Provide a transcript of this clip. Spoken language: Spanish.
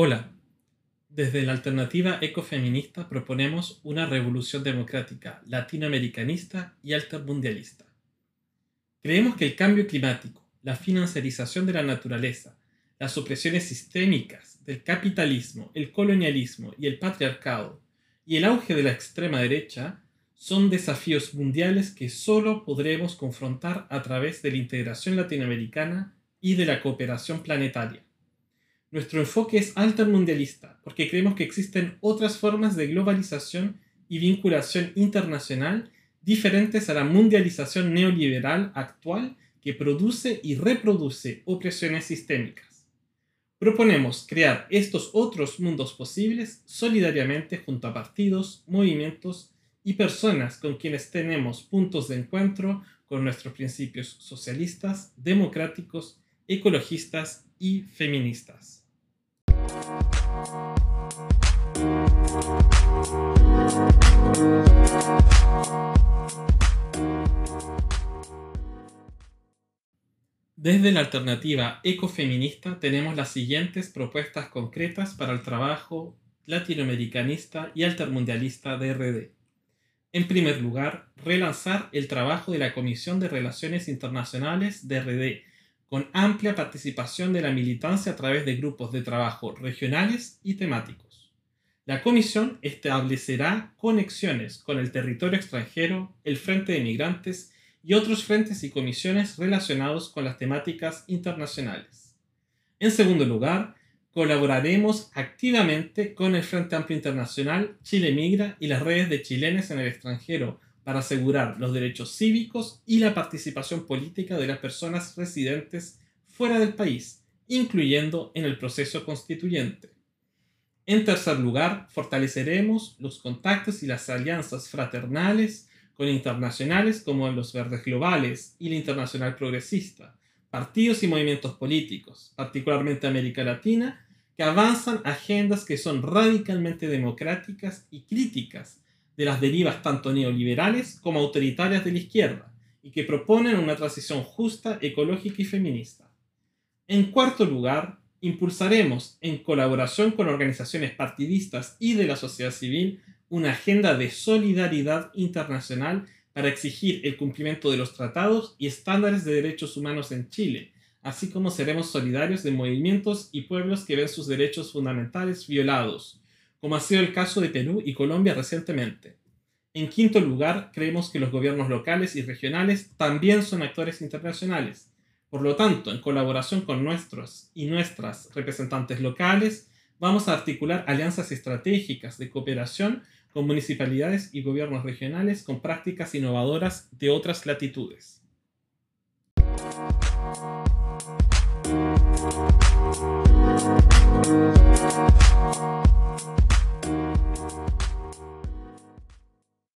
Hola, desde la alternativa ecofeminista proponemos una revolución democrática latinoamericanista y altermundialista. Creemos que el cambio climático, la financiarización de la naturaleza, las opresiones sistémicas del capitalismo, el colonialismo y el patriarcado, y el auge de la extrema derecha son desafíos mundiales que solo podremos confrontar a través de la integración latinoamericana y de la cooperación planetaria. Nuestro enfoque es altermundialista porque creemos que existen otras formas de globalización y vinculación internacional diferentes a la mundialización neoliberal actual que produce y reproduce opresiones sistémicas. Proponemos crear estos otros mundos posibles solidariamente junto a partidos, movimientos y personas con quienes tenemos puntos de encuentro con nuestros principios socialistas, democráticos, ecologistas y feministas. Desde la alternativa ecofeminista tenemos las siguientes propuestas concretas para el trabajo latinoamericanista y altermundialista de RD. En primer lugar, relanzar el trabajo de la Comisión de Relaciones Internacionales de RD con amplia participación de la militancia a través de grupos de trabajo regionales y temáticos. La comisión establecerá conexiones con el territorio extranjero, el Frente de Migrantes y otros frentes y comisiones relacionados con las temáticas internacionales. En segundo lugar, colaboraremos activamente con el Frente Amplio Internacional, Chile Migra y las redes de chilenes en el extranjero para asegurar los derechos cívicos y la participación política de las personas residentes fuera del país, incluyendo en el proceso constituyente. En tercer lugar, fortaleceremos los contactos y las alianzas fraternales con internacionales como los Verdes Globales y la Internacional Progresista, partidos y movimientos políticos, particularmente América Latina, que avanzan agendas que son radicalmente democráticas y críticas de las derivas tanto neoliberales como autoritarias de la izquierda y que proponen una transición justa, ecológica y feminista. En cuarto lugar, impulsaremos, en colaboración con organizaciones partidistas y de la sociedad civil, una agenda de solidaridad internacional para exigir el cumplimiento de los tratados y estándares de derechos humanos en Chile, así como seremos solidarios de movimientos y pueblos que ven sus derechos fundamentales violados, como ha sido el caso de Perú y Colombia recientemente. En quinto lugar, creemos que los gobiernos locales y regionales también son actores internacionales. Por lo tanto, en colaboración con nuestros y nuestras representantes locales, vamos a articular alianzas estratégicas de cooperación con municipalidades y gobiernos regionales con prácticas innovadoras de otras latitudes.